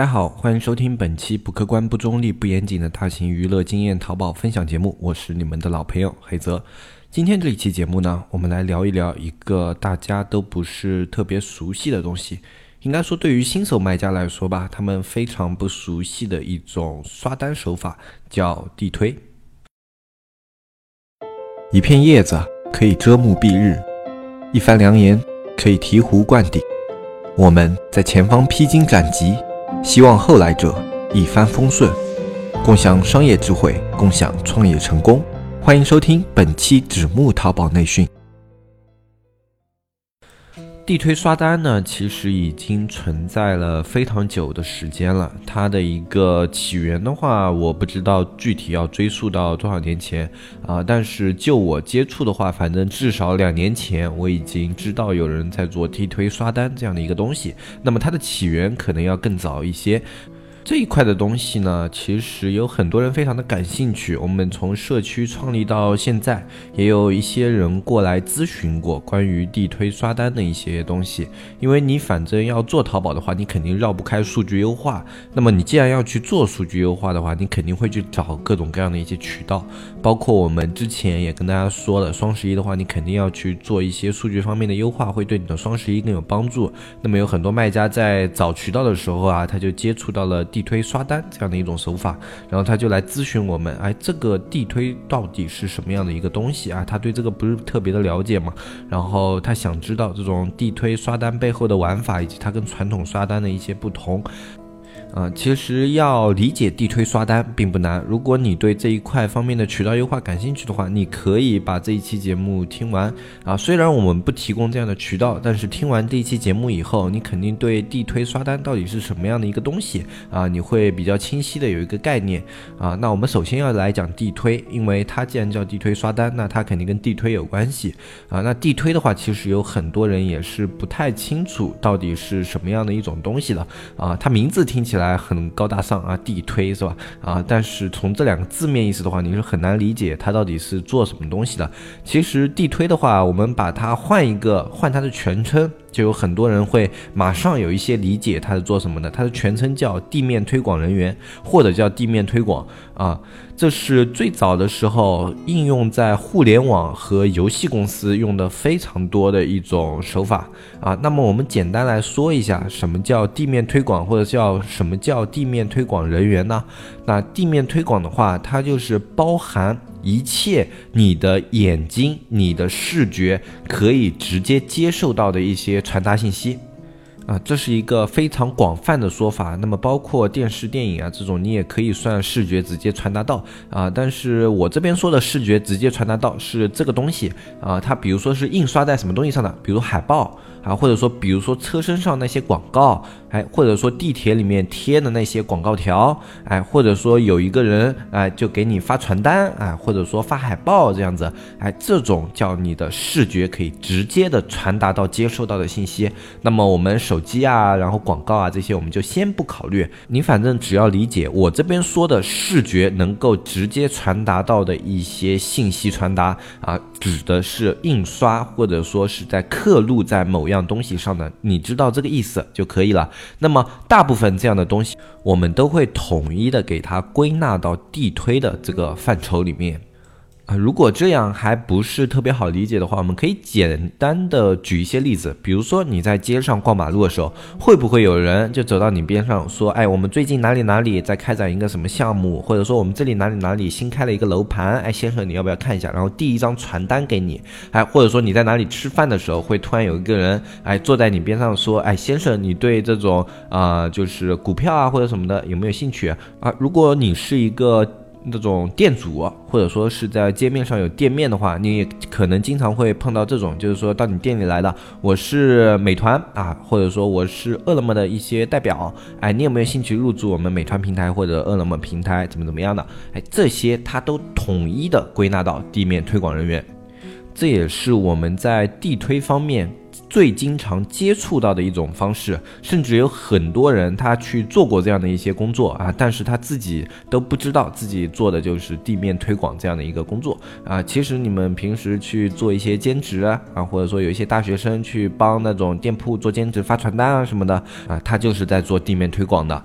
大家好，欢迎收听本期不客观、不中立、不严谨的大型娱乐经验淘宝分享节目，我是你们的老朋友黑泽。今天这一期节目呢，我们来聊一聊一个大家都不是特别熟悉的东西，应该说对于新手卖家来说吧，他们非常不熟悉的一种刷单手法，叫地推。一片叶子可以遮目蔽日，一番良言可以醍醐灌顶。我们在前方披荆斩棘，希望后来者一帆风顺，共享商业智慧，共享创业成功。欢迎收听本期纸木淘宝内训。地推刷单呢，其实已经存在了非常久的时间了。它的一个起源的话，我不知道具体要追溯到多少年前啊。但是就我接触的话，反正至少两年前，我已经知道有人在做地推刷单这样的一个东西。那么它的起源可能要更早一些。这一块的东西呢，其实有很多人非常的感兴趣。我们从社区创立到现在，也有一些人过来咨询过关于地推刷单的一些东西。因为你反正要做淘宝的话，你肯定绕不开数据优化。那么你既然要去做数据优化的话，你肯定会去找各种各样的一些渠道。包括我们之前也跟大家说了，双十一的话，你肯定要去做一些数据方面的优化，会对你的双十一更有帮助。那么有很多卖家在找渠道的时候啊，他就接触到了。地地推刷单这样的一种手法，然后他就来咨询我们，哎，这个地推到底是什么样的一个东西啊？他对这个不是特别的了解嘛，然后他想知道这种地推刷单背后的玩法，以及它跟传统刷单的一些不同。啊，其实要理解地推刷单并不难。如果你对这一块方面的渠道优化感兴趣的话，你可以把这一期节目听完。啊，虽然我们不提供这样的渠道，但是听完这一期节目以后，你肯定对地推刷单到底是什么样的一个东西啊，你会比较清晰的有一个概念。啊，那我们首先要来讲地推，因为它既然叫地推刷单，那它肯定跟地推有关系。啊，那地推的话，其实有很多人也是不太清楚到底是什么样的一种东西的。啊，它名字听起来。来很高大上啊，地推是吧？啊，但是从这两个字面意思的话，你是很难理解它到底是做什么东西的。其实地推的话，我们把它换一个，换它的全称。就有很多人会马上有一些理解，它是做什么的？它的全称叫地面推广人员，或者叫地面推广啊。这是最早的时候应用在互联网和游戏公司用的非常多的一种手法啊。那么我们简单来说一下，什么叫地面推广，或者叫什么叫地面推广人员呢？那地面推广的话，它就是包含。一切你的眼睛、你的视觉可以直接接受到的一些传达信息，啊，这是一个非常广泛的说法。那么包括电视、电影啊这种，你也可以算视觉直接传达到啊。但是我这边说的视觉直接传达到是这个东西啊，它比如说是印刷在什么东西上的，比如海报。啊，或者说，比如说车身上那些广告，哎，或者说地铁里面贴的那些广告条，哎，或者说有一个人，哎，就给你发传单，哎，或者说发海报这样子，哎，这种叫你的视觉可以直接的传达到接收到的信息。那么我们手机啊，然后广告啊这些，我们就先不考虑，你反正只要理解我这边说的视觉能够直接传达到的一些信息传达啊，指的是印刷或者说是在刻录在某。样东西上的，你知道这个意思就可以了。那么大部分这样的东西，我们都会统一的给它归纳到地推的这个范畴里面。如果这样还不是特别好理解的话，我们可以简单的举一些例子，比如说你在街上逛马路的时候，会不会有人就走到你边上说，哎，我们最近哪里哪里在开展一个什么项目，或者说我们这里哪里哪里新开了一个楼盘，哎，先生你要不要看一下？然后递一张传单给你，哎，或者说你在哪里吃饭的时候，会突然有一个人，哎，坐在你边上说，哎，先生，你对这种啊，就是股票啊或者什么的有没有兴趣啊？如果你是一个。那种店主，或者说是在街面上有店面的话，你也可能经常会碰到这种，就是说到你店里来了，我是美团啊，或者说我是饿了么的一些代表，哎，你有没有兴趣入驻我们美团平台或者饿了么平台，怎么怎么样的？哎，这些它都统一的归纳到地面推广人员，这也是我们在地推方面。最经常接触到的一种方式，甚至有很多人他去做过这样的一些工作啊，但是他自己都不知道自己做的就是地面推广这样的一个工作啊。其实你们平时去做一些兼职啊，啊或者说有一些大学生去帮那种店铺做兼职发传单啊什么的啊，他就是在做地面推广的。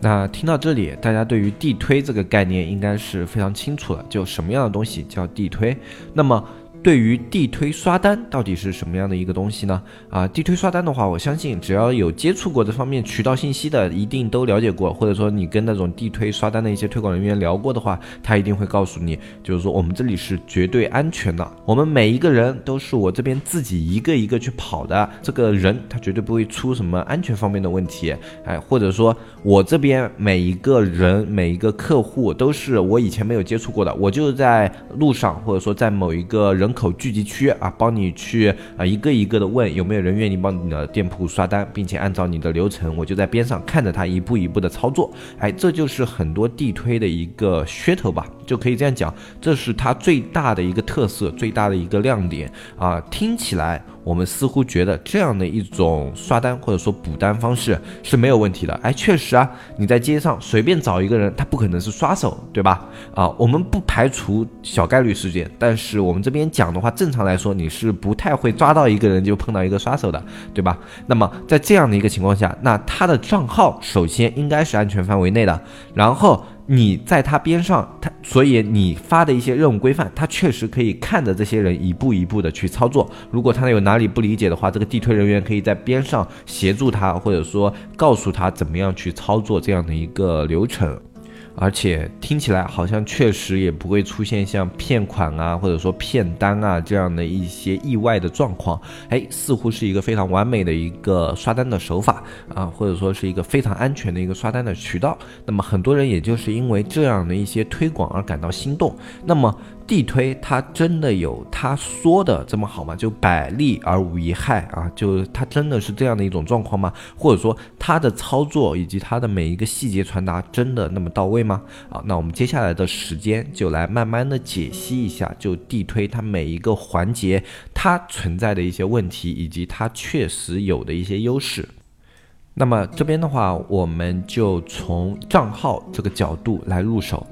那听到这里，大家对于地推这个概念应该是非常清楚了，就什么样的东西叫地推？那么。对于地推刷单到底是什么样的一个东西呢？啊，地推刷单的话，我相信只要有接触过这方面渠道信息的，一定都了解过，或者说你跟那种地推刷单的一些推广人员聊过的话，他一定会告诉你，就是说我们这里是绝对安全的，我们每一个人都是我这边自己一个一个去跑的，这个人他绝对不会出什么安全方面的问题，哎，或者说我这边每一个人每一个客户都是我以前没有接触过的，我就是在路上或者说在某一个人。口聚集区啊，帮你去啊一个一个的问有没有人愿意帮你的店铺刷单，并且按照你的流程，我就在边上看着他一步一步的操作。哎，这就是很多地推的一个噱头吧，就可以这样讲，这是它最大的一个特色，最大的一个亮点啊，听起来。我们似乎觉得这样的一种刷单或者说补单方式是没有问题的，哎，确实啊，你在街上随便找一个人，他不可能是刷手，对吧？啊，我们不排除小概率事件，但是我们这边讲的话，正常来说你是不太会抓到一个人就碰到一个刷手的，对吧？那么在这样的一个情况下，那他的账号首先应该是安全范围内的，然后。你在他边上，他所以你发的一些任务规范，他确实可以看着这些人一步一步的去操作。如果他有哪里不理解的话，这个地推人员可以在边上协助他，或者说告诉他怎么样去操作这样的一个流程。而且听起来好像确实也不会出现像骗款啊，或者说骗单啊这样的一些意外的状况，哎，似乎是一个非常完美的一个刷单的手法啊，或者说是一个非常安全的一个刷单的渠道。那么很多人也就是因为这样的一些推广而感到心动。那么。地推它真的有他说的这么好吗？就百利而无一害啊？就它真的是这样的一种状况吗？或者说它的操作以及它的每一个细节传达真的那么到位吗？啊，那我们接下来的时间就来慢慢的解析一下，就地推它每一个环节它存在的一些问题，以及它确实有的一些优势。那么这边的话，我们就从账号这个角度来入手。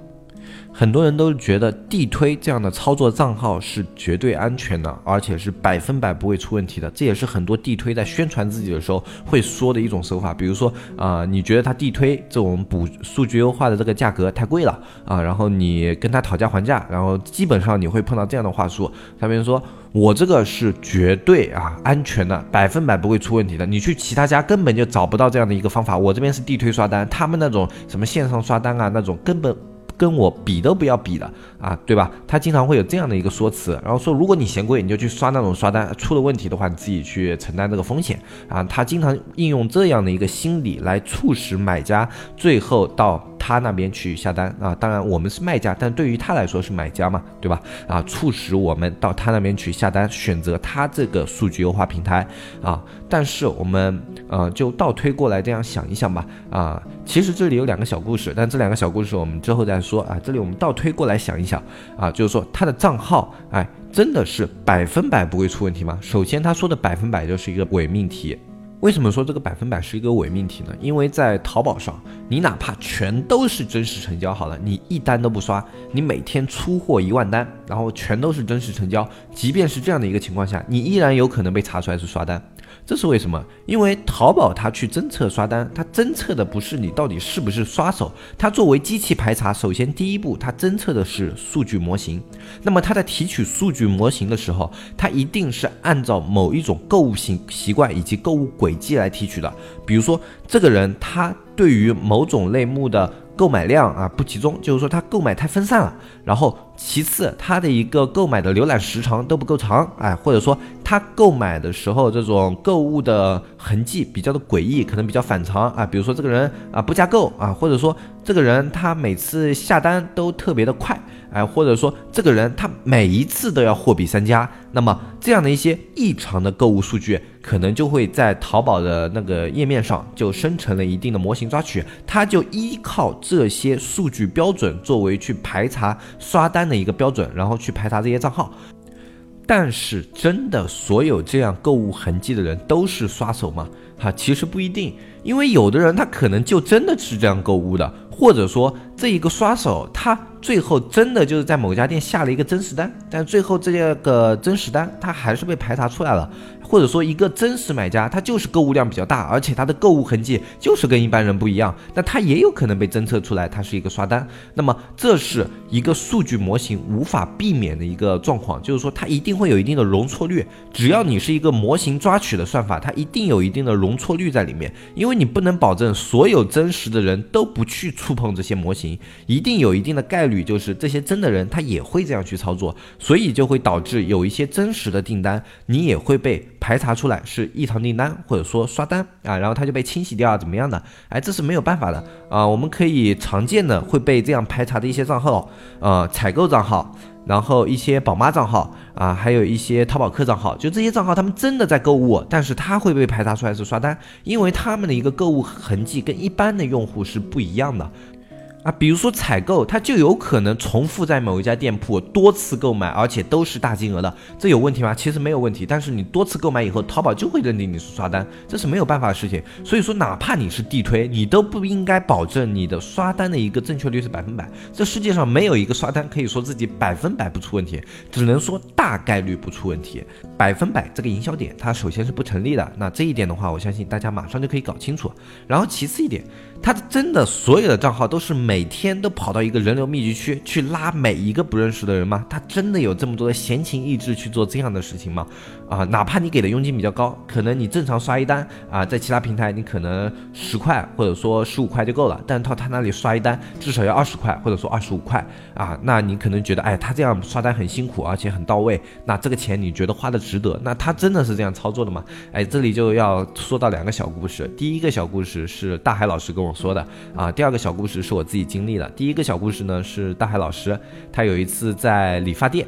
很多人都觉得地推这样的操作账号是绝对安全的，而且是百分百不会出问题的。这也是很多地推在宣传自己的时候会说的一种手法。比如说啊，你觉得他地推这种补数据优化的这个价格太贵了啊，然后你跟他讨价还价，然后基本上你会碰到这样的话术，他们说我这个是绝对啊安全的，百分百不会出问题的。你去其他家根本就找不到这样的一个方法，我这边是地推刷单，他们那种什么线上刷单啊那种根本。跟我比都不要比的啊，对吧？他经常会有这样的一个说辞，然后说如果你嫌贵，你就去刷那种刷单，出了问题的话，你自己去承担这个风险啊。他经常应用这样的一个心理来促使买家最后到。他那边去下单啊，当然我们是卖家，但对于他来说是买家嘛，对吧？啊，促使我们到他那边去下单，选择他这个数据优化平台啊。但是我们呃就倒推过来这样想一想吧啊，其实这里有两个小故事，但这两个小故事我们之后再说啊。这里我们倒推过来想一想啊，就是说他的账号哎真的是百分百不会出问题吗？首先他说的百分百就是一个伪命题。为什么说这个百分百是一个伪命题呢？因为在淘宝上，你哪怕全都是真实成交好了，你一单都不刷，你每天出货一万单，然后全都是真实成交，即便是这样的一个情况下，你依然有可能被查出来是刷单。这是为什么？因为淘宝它去侦测刷单，它侦测的不是你到底是不是刷手，它作为机器排查，首先第一步它侦测的是数据模型。那么它在提取数据模型的时候，它一定是按照某一种购物习习惯以及购物轨迹来提取的。比如说，这个人他对于某种类目的。购买量啊不集中，就是说他购买太分散了。然后其次，他的一个购买的浏览时长都不够长，哎，或者说他购买的时候这种购物的痕迹比较的诡异，可能比较反常啊。比如说这个人啊不加购啊，或者说这个人他每次下单都特别的快。哎，或者说这个人他每一次都要货比三家，那么这样的一些异常的购物数据，可能就会在淘宝的那个页面上就生成了一定的模型抓取，它就依靠这些数据标准作为去排查刷单的一个标准，然后去排查这些账号。但是真的所有这样购物痕迹的人都是刷手吗？哈，其实不一定，因为有的人他可能就真的是这样购物的。或者说这一个刷手，他最后真的就是在某家店下了一个真实单，但最后这个真实单他还是被排查出来了。或者说一个真实买家，他就是购物量比较大，而且他的购物痕迹就是跟一般人不一样，那他也有可能被侦测出来，他是一个刷单。那么这是一个数据模型无法避免的一个状况，就是说它一定会有一定的容错率。只要你是一个模型抓取的算法，它一定有一定的容错率在里面，因为你不能保证所有真实的人都不去触碰这些模型，一定有一定的概率，就是这些真的人他也会这样去操作，所以就会导致有一些真实的订单，你也会被排查出来是异常订单或者说刷单啊，然后它就被清洗掉啊怎么样的？哎，这是没有办法的啊，我们可以常见的会被这样排查的一些账号，呃，采购账号。然后一些宝妈账号啊，还有一些淘宝客账号，就这些账号，他们真的在购物，但是他会被排查出来是刷单，因为他们的一个购物痕迹跟一般的用户是不一样的。啊，比如说采购，它就有可能重复在某一家店铺多次购买，而且都是大金额的，这有问题吗？其实没有问题，但是你多次购买以后，淘宝就会认定你是刷单，这是没有办法的事情。所以说，哪怕你是地推，你都不应该保证你的刷单的一个正确率是百分百。这世界上没有一个刷单可以说自己百分百不出问题，只能说大概率不出问题，百分百这个营销点它首先是不成立的。那这一点的话，我相信大家马上就可以搞清楚。然后其次一点。他真的所有的账号都是每每天都跑到一个人流密集区去拉每一个不认识的人吗？他真的有这么多的闲情逸致去做这样的事情吗？啊，哪怕你给的佣金比较高，可能你正常刷一单啊，在其他平台你可能十块或者说十五块就够了，但到他那里刷一单至少要二十块或者说二十五块啊，那你可能觉得哎，他这样刷单很辛苦而且很到位，那这个钱你觉得花的值得？那他真的是这样操作的吗？哎，这里就要说到两个小故事，第一个小故事是大海老师跟我说的啊，第二个小故事是我自己自己经历了。第一个小故事呢是大海老师，他有一次在理发店。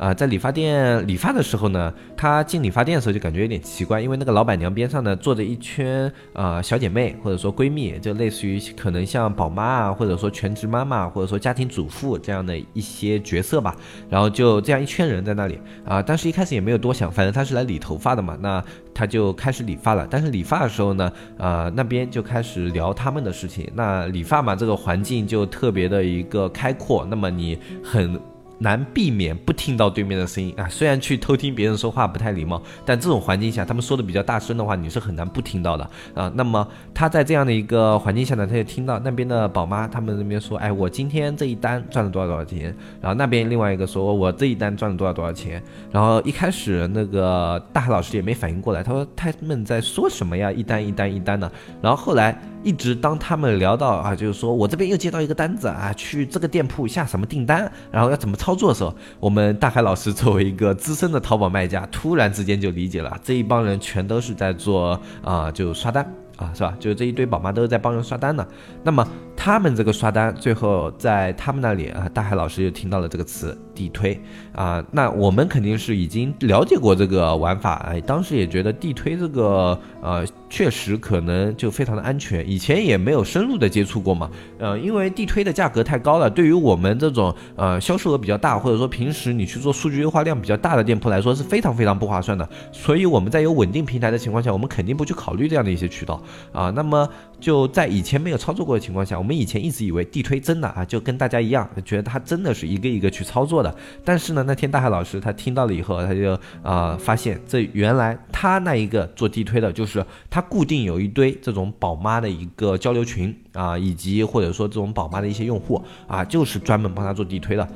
啊，在理发店理发的时候呢，他进理发店的时候就感觉有点奇怪，因为那个老板娘边上呢坐着一圈呃小姐妹或者说闺蜜，就类似于可能像宝妈啊，或者说全职妈妈，或者说家庭主妇这样的一些角色吧。然后就这样一圈人在那里啊，但是一开始也没有多想，反正他是来理头发的嘛，那他就开始理发了。但是理发的时候呢，啊那边就开始聊他们的事情。那理发嘛，这个环境就特别的一个开阔，那么你很。难避免不听到对面的声音啊！虽然去偷听别人说话不太礼貌，但这种环境下，他们说的比较大声的话，你是很难不听到的啊。那么他在这样的一个环境下呢，他就听到那边的宝妈他们那边说：“哎，我今天这一单赚了多少多少钱。”然后那边另外一个说：“我这一单赚了多少多少钱。”然后一开始那个大海老师也没反应过来，他说：“他们在说什么呀？一单一单一单的。”然后后来。一直当他们聊到啊，就是说我这边又接到一个单子啊，去这个店铺下什么订单，然后要怎么操操作的时候，我们大海老师作为一个资深的淘宝卖家，突然之间就理解了，这一帮人全都是在做啊，就刷单。啊，是吧？就是这一堆宝妈都是在帮人刷单呢。那么他们这个刷单，最后在他们那里啊，大海老师又听到了这个词地推啊。那我们肯定是已经了解过这个玩法，哎，当时也觉得地推这个呃，确实可能就非常的安全。以前也没有深入的接触过嘛，呃，因为地推的价格太高了，对于我们这种呃销售额比较大，或者说平时你去做数据优化量比较大的店铺来说，是非常非常不划算的。所以我们在有稳定平台的情况下，我们肯定不去考虑这样的一些渠道。啊，那么就在以前没有操作过的情况下，我们我们以前一直以为地推真的啊，就跟大家一样，觉得他真的是一个一个去操作的。但是呢，那天大海老师他听到了以后，他就啊发现这原来他那一个做地推的，就是他固定有一堆这种宝妈的一个交流群啊，以及或者说这种宝妈的一些用户啊，就是专门帮他做地推的。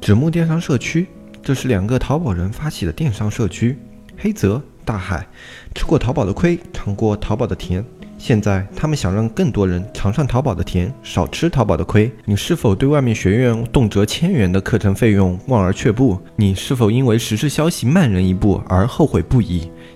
纸木电商社区，这是两个淘宝人发起的电商社区。黑泽大海，吃过淘宝的亏，尝过淘宝的甜。现在他们想让更多人尝上淘宝的甜，少吃淘宝的亏。你是否对外面学院动辄千元的课程费用望而却步？你是否因为时事消息慢人一步而后悔不已？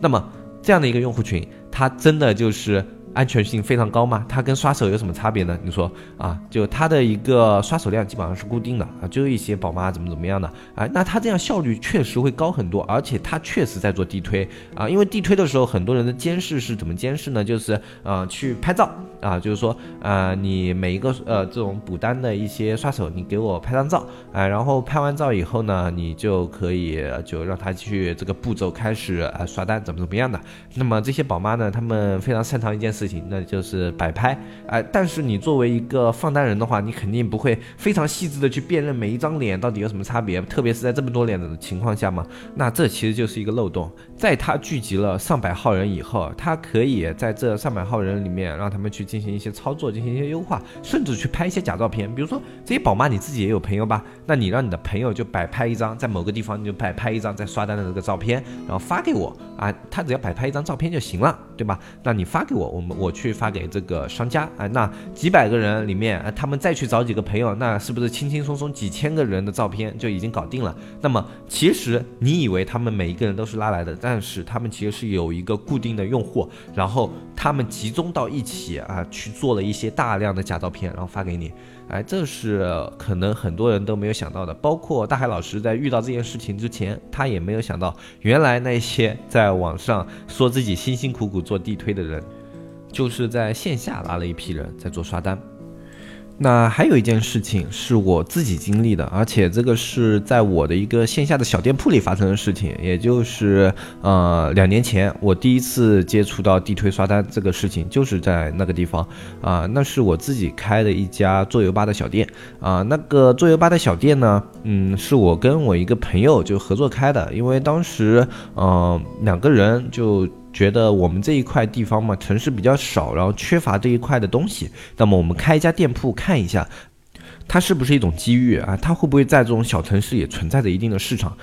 那么这样的一个用户群，它真的就是安全性非常高吗？它跟刷手有什么差别呢？你说啊，就它的一个刷手量基本上是固定的啊，就一些宝妈怎么怎么样的啊，那它这样效率确实会高很多，而且它确实在做地推啊，因为地推的时候很多人的监视是怎么监视呢？就是呃去拍照啊，就是说呃你每一个呃这种补单的一些刷手，你给我拍张照啊，然后拍完照以后呢，你就可以就让他去这个步骤开始啊刷单怎么怎么样的。那么这些宝妈呢，他们非常擅长一件事情，那就是摆拍啊。但是你作为一个放单人的话，你肯定不会非常细致的去辨认每一张脸到底有什么差别，特别是在这么多脸的情况下嘛。那这其实就是一个漏洞。在他聚集了上百号人以后，他可以在这上百号人里面让他们去进行一些操作，进行一些优化，甚至去拍一些假照片。比如说这些宝妈你自己也有朋友吧？那你让你的朋友就摆拍一张，在某个地方你就摆拍一张在刷单的这个照片，然后发给我啊，他只要摆拍一张照片就行了，对吧？那你发给我，我们我去发给这个商家啊，那几百个人里面，他们再去找几个朋友，那是不是轻轻松松几千个人的照片就已经搞定了？那么其实你以为他们每一个人都是拉来的？但是他们其实是有一个固定的用户，然后他们集中到一起啊，去做了一些大量的假照片，然后发给你。哎，这是可能很多人都没有想到的。包括大海老师在遇到这件事情之前，他也没有想到，原来那些在网上说自己辛辛苦苦做地推的人，就是在线下拉了一批人在做刷单。那还有一件事情是我自己经历的，而且这个是在我的一个线下的小店铺里发生的事情，也就是呃两年前我第一次接触到地推刷单这个事情，就是在那个地方啊，那是我自己开的一家桌游吧的小店啊，那个桌游吧的小店呢，嗯，是我跟我一个朋友就合作开的，因为当时嗯两个人就。觉得我们这一块地方嘛，城市比较少，然后缺乏这一块的东西，那么我们开一家店铺看一下，它是不是一种机遇啊？它会不会在这种小城市也存在着一定的市场？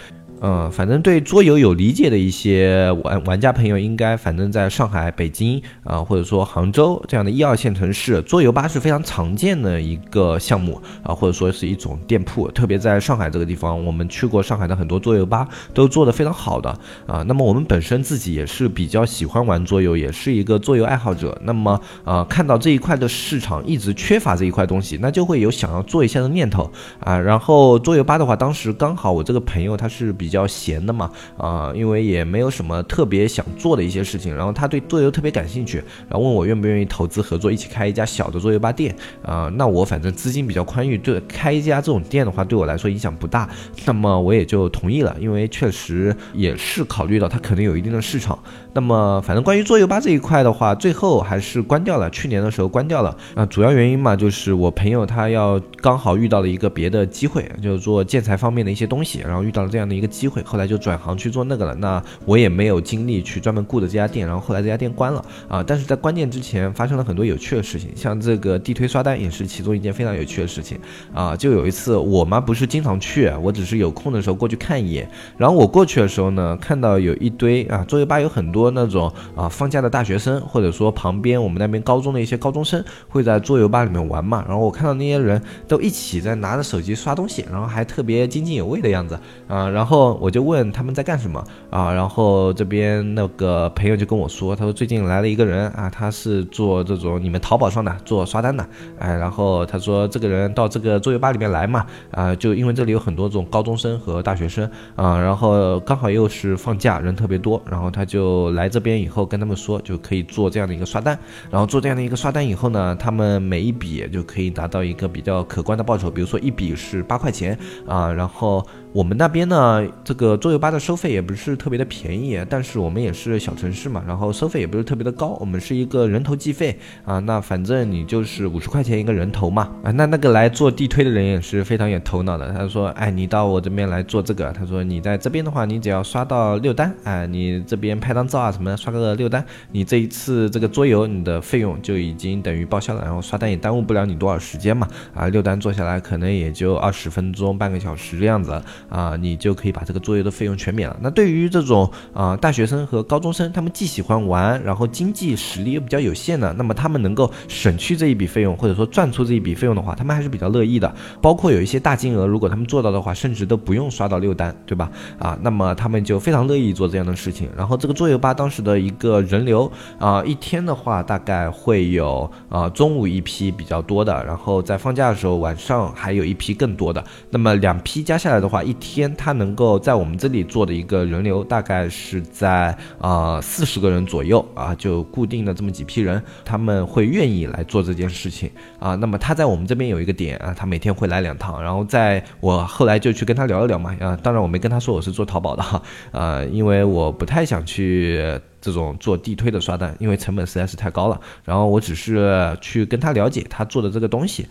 嗯，反正对桌游有理解的一些玩玩家朋友，应该反正在上海、北京啊，或者说杭州这样的一二线城市，桌游吧是非常常见的一个项目啊，或者说是一种店铺。特别在上海这个地方，我们去过上海的很多桌游吧，都做得非常好的啊。那么我们本身自己也是比较喜欢玩桌游，也是一个桌游爱好者。那么啊，看到这一块的市场一直缺乏这一块东西，那就会有想要做一下的念头啊。然后桌游吧的话，当时刚好我这个朋友他是比。比较闲的嘛，啊，因为也没有什么特别想做的一些事情，然后他对桌游特别感兴趣，然后问我愿不愿意投资合作，一起开一家小的桌游吧店，啊，那我反正资金比较宽裕，对开一家这种店的话，对我来说影响不大，那么我也就同意了，因为确实也是考虑到它可能有一定的市场，那么反正关于桌游吧这一块的话，最后还是关掉了，去年的时候关掉了，啊，主要原因嘛，就是我朋友他要刚好遇到了一个别的机会，就是做建材方面的一些东西，然后遇到了这样的一个机。机会，后来就转行去做那个了。那我也没有精力去专门顾着这家店，然后后来这家店关了啊。但是在关店之前发生了很多有趣的事情，像这个地推刷单也是其中一件非常有趣的事情啊。就有一次我嘛不是经常去，我只是有空的时候过去看一眼。然后我过去的时候呢，看到有一堆啊桌游吧有很多那种啊放假的大学生，或者说旁边我们那边高中的一些高中生会在桌游吧里面玩嘛。然后我看到那些人都一起在拿着手机刷东西，然后还特别津津有味的样子啊。然后我就问他们在干什么。啊？然后这边那个朋友就跟我说，他说最近来了一个人啊，他是做这种你们淘宝上的做刷单的，哎，然后他说这个人到这个桌游吧里面来嘛，啊，就因为这里有很多这种高中生和大学生。啊，然后刚好又是放假，人特别多，然后他就来这边以后跟他们说，就可以做这样的一个刷单，然后做这样的一个刷单以后呢，他们每一笔就可以达到一个比较可观的报酬，比如说一笔是八块钱。啊，然后。我们那边呢，这个桌游吧的收费也不是特别的便宜，但是我们也是小城市嘛，然后收费也不是特别的高，我们是一个人头计费啊，那反正你就是五十块钱一个人头嘛，啊，那那个来做地推的人也是非常有头脑的，他说，哎，你到我这边来做这个，他说你在这边的话，你只要刷到六单，哎，你这边拍张照啊什么的，刷个六单，你这一次这个桌游你的费用就已经等于报销了，然后刷单也耽误不了你多少时间嘛，啊，六单做下来可能也就二十分钟半个小时这样子。啊，你就可以把这个桌游的费用全免了。那对于这种啊大学生和高中生，他们既喜欢玩，然后经济实力又比较有限的，那么他们能够省去这一笔费用，或者说赚出这一笔费用的话，他们还是比较乐意的。包括有一些大金额，如果他们做到的话，甚至都不用刷到六单，对吧？啊，那么他们就非常乐意做这样的事情。然后这个桌游吧，当时的一个人流啊，一天的话大概会有啊中午一批比较多的，然后在放假的时候晚上还有一批更多的。那么两批加下来的话，一天他能够在我们这里做的一个人流大概是在啊四十个人左右啊，就固定的这么几批人，他们会愿意来做这件事情啊。那么他在我们这边有一个点啊，他每天会来两趟，然后在我后来就去跟他聊一聊嘛啊，当然我没跟他说我是做淘宝的哈，啊，因为我不太想去这种做地推的刷单，因为成本实在是太高了。然后我只是去跟他了解他做的这个东西。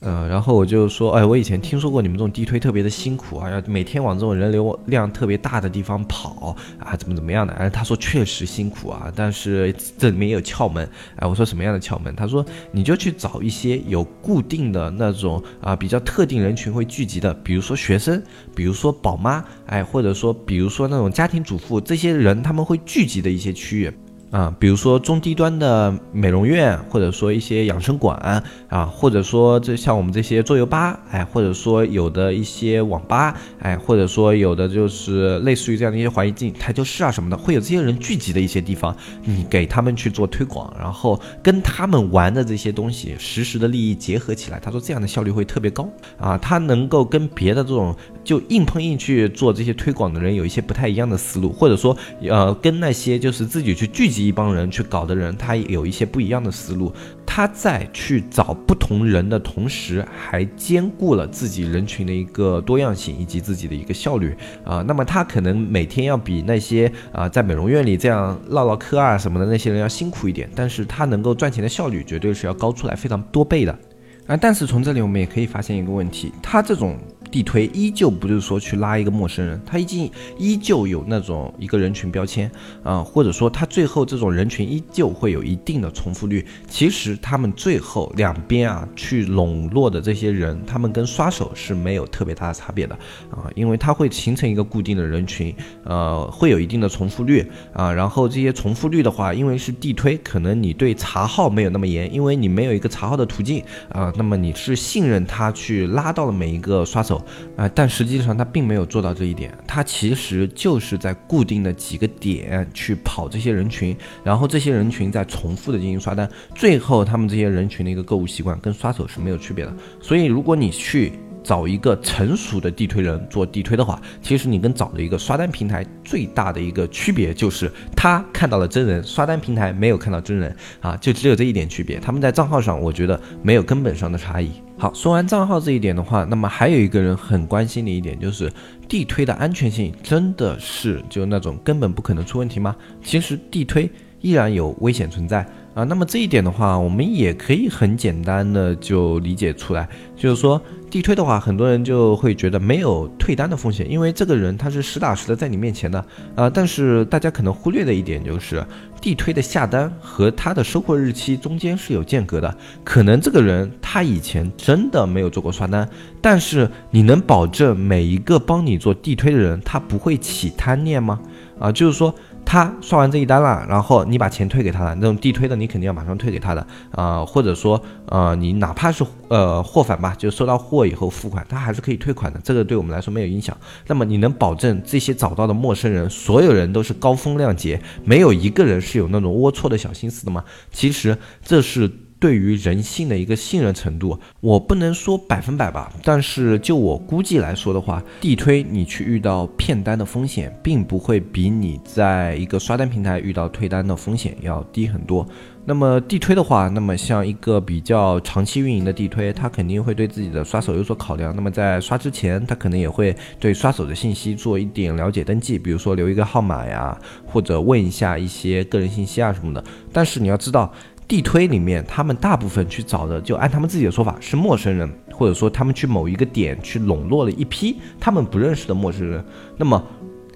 嗯，然后我就说，哎，我以前听说过你们这种地推特别的辛苦啊，要每天往这种人流量特别大的地方跑啊，怎么怎么样的？哎，他说确实辛苦啊，但是这里面也有窍门。哎，我说什么样的窍门？他说你就去找一些有固定的那种啊，比较特定人群会聚集的，比如说学生，比如说宝妈，哎，或者说比如说那种家庭主妇，这些人他们会聚集的一些区域。啊，比如说中低端的美容院，或者说一些养生馆啊，或者说这像我们这些桌游吧，哎，或者说有的一些网吧，哎，或者说有的就是类似于这样的一些环境台球室啊什么的，会有这些人聚集的一些地方，你给他们去做推广，然后跟他们玩的这些东西实时的利益结合起来，他说这样的效率会特别高啊，他能够跟别的这种就硬碰硬去做这些推广的人有一些不太一样的思路，或者说呃跟那些就是自己去聚集。一帮人去搞的人，他有一些不一样的思路。他在去找不同人的同时，还兼顾了自己人群的一个多样性以及自己的一个效率啊。那么他可能每天要比那些啊在美容院里这样唠唠嗑啊什么的那些人要辛苦一点，但是他能够赚钱的效率绝对是要高出来非常多倍的啊。但是从这里我们也可以发现一个问题，他这种。地推依旧不是说去拉一个陌生人，他已经依旧有那种一个人群标签啊，或者说他最后这种人群依旧会有一定的重复率。其实他们最后两边啊去笼络的这些人，他们跟刷手是没有特别大的差别的啊，因为它会形成一个固定的人群，呃，会有一定的重复率啊。然后这些重复率的话，因为是地推，可能你对查号没有那么严，因为你没有一个查号的途径啊，那么你是信任他去拉到了每一个刷手。啊，但实际上他并没有做到这一点，他其实就是在固定的几个点去跑这些人群，然后这些人群在重复的进行刷单，最后他们这些人群的一个购物习惯跟刷手是没有区别的。所以如果你去找一个成熟的地推人做地推的话，其实你跟找的一个刷单平台最大的一个区别就是他看到了真人，刷单平台没有看到真人啊，就只有这一点区别。他们在账号上，我觉得没有根本上的差异。好，说完账号这一点的话，那么还有一个人很关心的一点就是，地推的安全性真的是就那种根本不可能出问题吗？其实地推依然有危险存在啊。那么这一点的话，我们也可以很简单的就理解出来，就是说。地推的话，很多人就会觉得没有退单的风险，因为这个人他是实打实的在你面前的啊。但是大家可能忽略的一点就是，地推的下单和他的收货日期中间是有间隔的。可能这个人他以前真的没有做过刷单，但是你能保证每一个帮你做地推的人他不会起贪念吗？啊，就是说。他刷完这一单了，然后你把钱退给他了，那种地推的你肯定要马上退给他的啊，或者说呃你哪怕是呃货返吧，就收到货以后付款，他还是可以退款的，这个对我们来说没有影响。那么你能保证这些找到的陌生人，所有人都是高风亮节，没有一个人是有那种龌龊的小心思的吗？其实这是。对于人性的一个信任程度，我不能说百分百吧，但是就我估计来说的话，地推你去遇到骗单的风险，并不会比你在一个刷单平台遇到退单的风险要低很多。那么地推的话，那么像一个比较长期运营的地推，他肯定会对自己的刷手有所考量。那么在刷之前，他可能也会对刷手的信息做一点了解登记，比如说留一个号码呀，或者问一下一些个人信息啊什么的。但是你要知道。地推里面，他们大部分去找的，就按他们自己的说法是陌生人，或者说他们去某一个点去笼络了一批他们不认识的陌生人。那么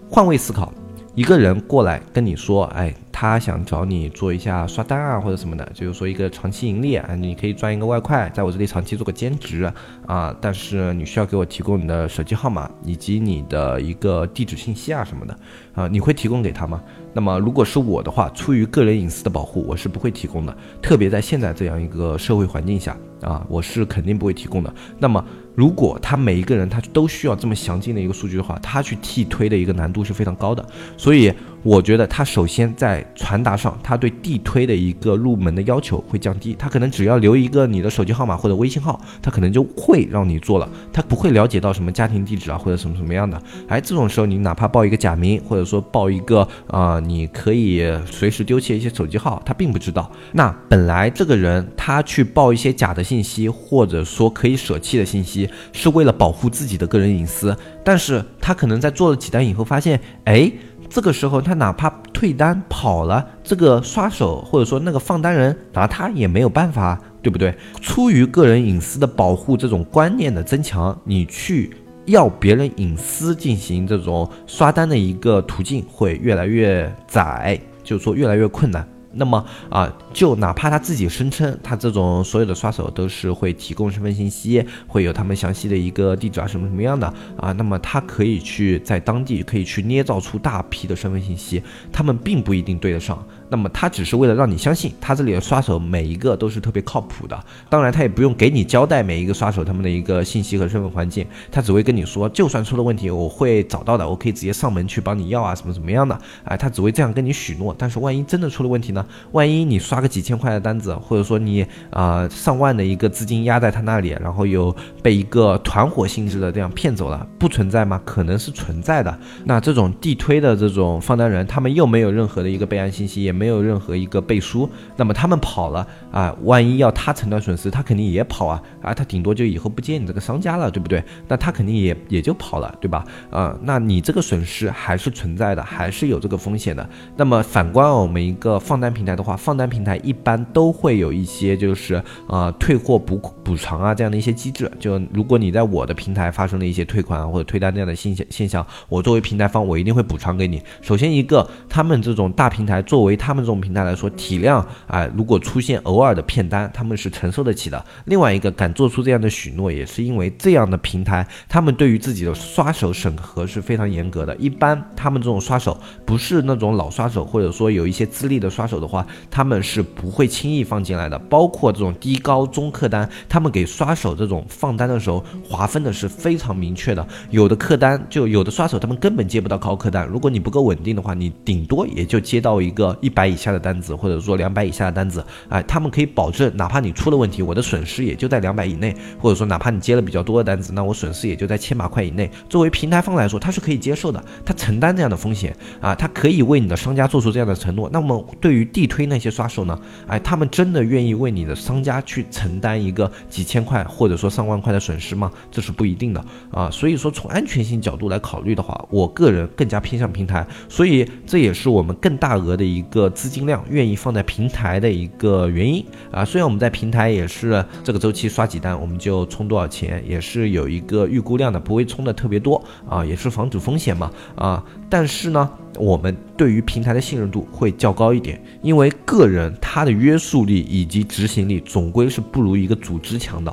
换位思考，一个人过来跟你说，哎。他想找你做一下刷单啊或者什么的，就是说一个长期盈利啊，你可以赚一个外快，在我这里长期做个兼职啊，但是你需要给我提供你的手机号码以及你的一个地址信息啊什么的啊，你会提供给他吗？那么如果是我的话，出于个人隐私的保护，我是不会提供的，特别在现在这样一个社会环境下啊，我是肯定不会提供的。那么。如果他每一个人他都需要这么详尽的一个数据的话，他去替推的一个难度是非常高的，所以。我觉得他首先在传达上，他对地推的一个入门的要求会降低。他可能只要留一个你的手机号码或者微信号，他可能就会让你做了。他不会了解到什么家庭地址啊或者什么什么样的。哎，这种时候你哪怕报一个假名，或者说报一个啊，你可以随时丢弃一些手机号，他并不知道。那本来这个人他去报一些假的信息，或者说可以舍弃的信息，是为了保护自己的个人隐私。但是他可能在做了几单以后发现，哎。这个时候，他哪怕退单跑了，这个刷手或者说那个放单人拿他也没有办法，对不对？出于个人隐私的保护，这种观念的增强，你去要别人隐私进行这种刷单的一个途径会越来越窄，就是说越来越困难。那么啊，就哪怕他自己声称他这种所有的刷手都是会提供身份信息，会有他们详细的一个地址啊什么什么样的啊，那么他可以去在当地可以去捏造出大批的身份信息，他们并不一定对得上。那么他只是为了让你相信他这里的刷手每一个都是特别靠谱的，当然他也不用给你交代每一个刷手他们的一个信息和身份环境，他只会跟你说，就算出了问题，我会找到的，我可以直接上门去帮你要啊，什么怎么样的，哎，他只会这样跟你许诺。但是万一真的出了问题呢？万一你刷个几千块的单子，或者说你啊上万的一个资金压在他那里，然后又被一个团伙性质的这样骗走了，不存在吗？可能是存在的。那这种地推的这种放单人，他们又没有任何的一个备案信息，也没有任何一个背书，那么他们跑了啊，万一要他承担损失，他肯定也跑啊啊，他顶多就以后不接你这个商家了，对不对？那他肯定也也就跑了，对吧？啊，那你这个损失还是存在的，还是有这个风险的。那么反观我们一个放单平台的话，放单平台一般都会有一些就是啊退货补补偿啊这样的一些机制。就如果你在我的平台发生了一些退款或者退单这样的现象现象，我作为平台方，我一定会补偿给你。首先一个，他们这种大平台作为他他们这种。平台来说，体量啊，如果出现偶尔的骗单，他们是承受得起的。另外一个敢做出这样的许诺，也是因为这样的平台，他们对于自己的刷手审核是非常严格的。一般他们这种刷手不是那种老刷手，或者说有一些资历的刷手的话，他们是不会轻易放进来的。包括这种低高中客单，他们给刷手这种放单的时候划分的是非常明确的。有的客单就有的刷手，他们根本接不到高客单。如果你不够稳定的话，你顶多也就接到一个一百以下的。单子或者说两百以下的单子，哎，他们可以保证，哪怕你出了问题，我的损失也就在两百以内，或者说哪怕你接了比较多的单子，那我损失也就在千把块以内。作为平台方来说，他是可以接受的，他承担这样的风险啊，他可以为你的商家做出这样的承诺。那么对于地推那些刷手呢，哎，他们真的愿意为你的商家去承担一个几千块或者说上万块的损失吗？这是不一定的啊。所以说从安全性角度来考虑的话，我个人更加偏向平台，所以这也是我们更大额的一个资金。量愿意放在平台的一个原因啊，虽然我们在平台也是这个周期刷几单我们就充多少钱，也是有一个预估量的，不会充的特别多啊，也是防止风险嘛啊，但是呢，我们对于平台的信任度会较高一点，因为个人他的约束力以及执行力总归是不如一个组织强的。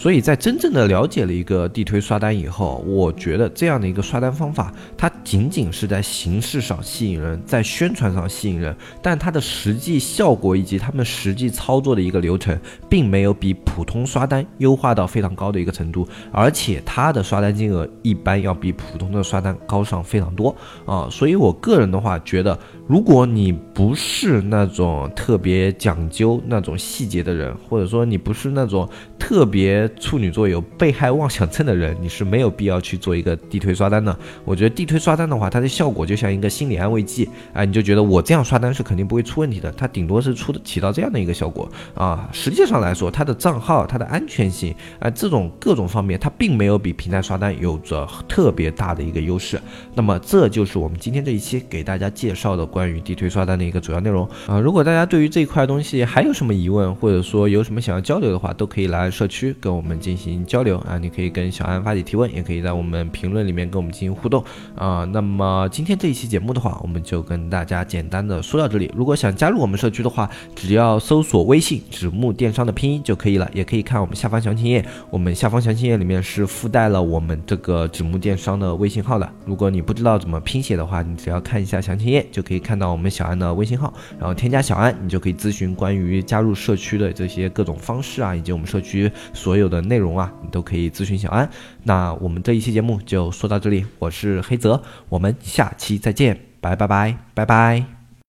所以在真正的了解了一个地推刷单以后，我觉得这样的一个刷单方法，它仅仅是在形式上吸引人，在宣传上吸引人，但它的实际效果以及他们实际操作的一个流程，并没有比普通刷单优化到非常高的一个程度，而且它的刷单金额一般要比普通的刷单高上非常多啊。所以我个人的话觉得，如果你不是那种特别讲究那种细节的人，或者说你不是那种特别。处女座有被害妄想症的人，你是没有必要去做一个地推刷单的。我觉得地推刷单的话，它的效果就像一个心理安慰剂啊，你就觉得我这样刷单是肯定不会出问题的，它顶多是出的起到这样的一个效果啊。实际上来说，它的账号、它的安全性啊，这种各种方面，它并没有比平台刷单有着特别大的一个优势。那么这就是我们今天这一期给大家介绍的关关于地推刷单的一个主要内容啊。如果大家对于这一块东西还有什么疑问，或者说有什么想要交流的话，都可以来社区跟我。们进行交流啊。你可以跟小安发起提问，也可以在我们评论里面跟我们进行互动啊。那么今天这一期节目的话，我们就跟大家简单的说到这里。如果想加入我们社区的话，只要搜索微信“纸木电商”的拼音就可以了，也可以看我们下方详情页。我们下方详情页里面是附带了我们这个纸木电商的微信号的。如果你不知道怎么拼写的话，你只要看一下详情页就可以看到我们小安的微信号，然后添加小安，你就可以咨询关于加入社区的这些各种方式啊，以及我们社区所有的内容啊，你都可以咨询小安。那我们这一期节目就说到这里，我是黑泽，我们下期再见，拜拜拜拜拜。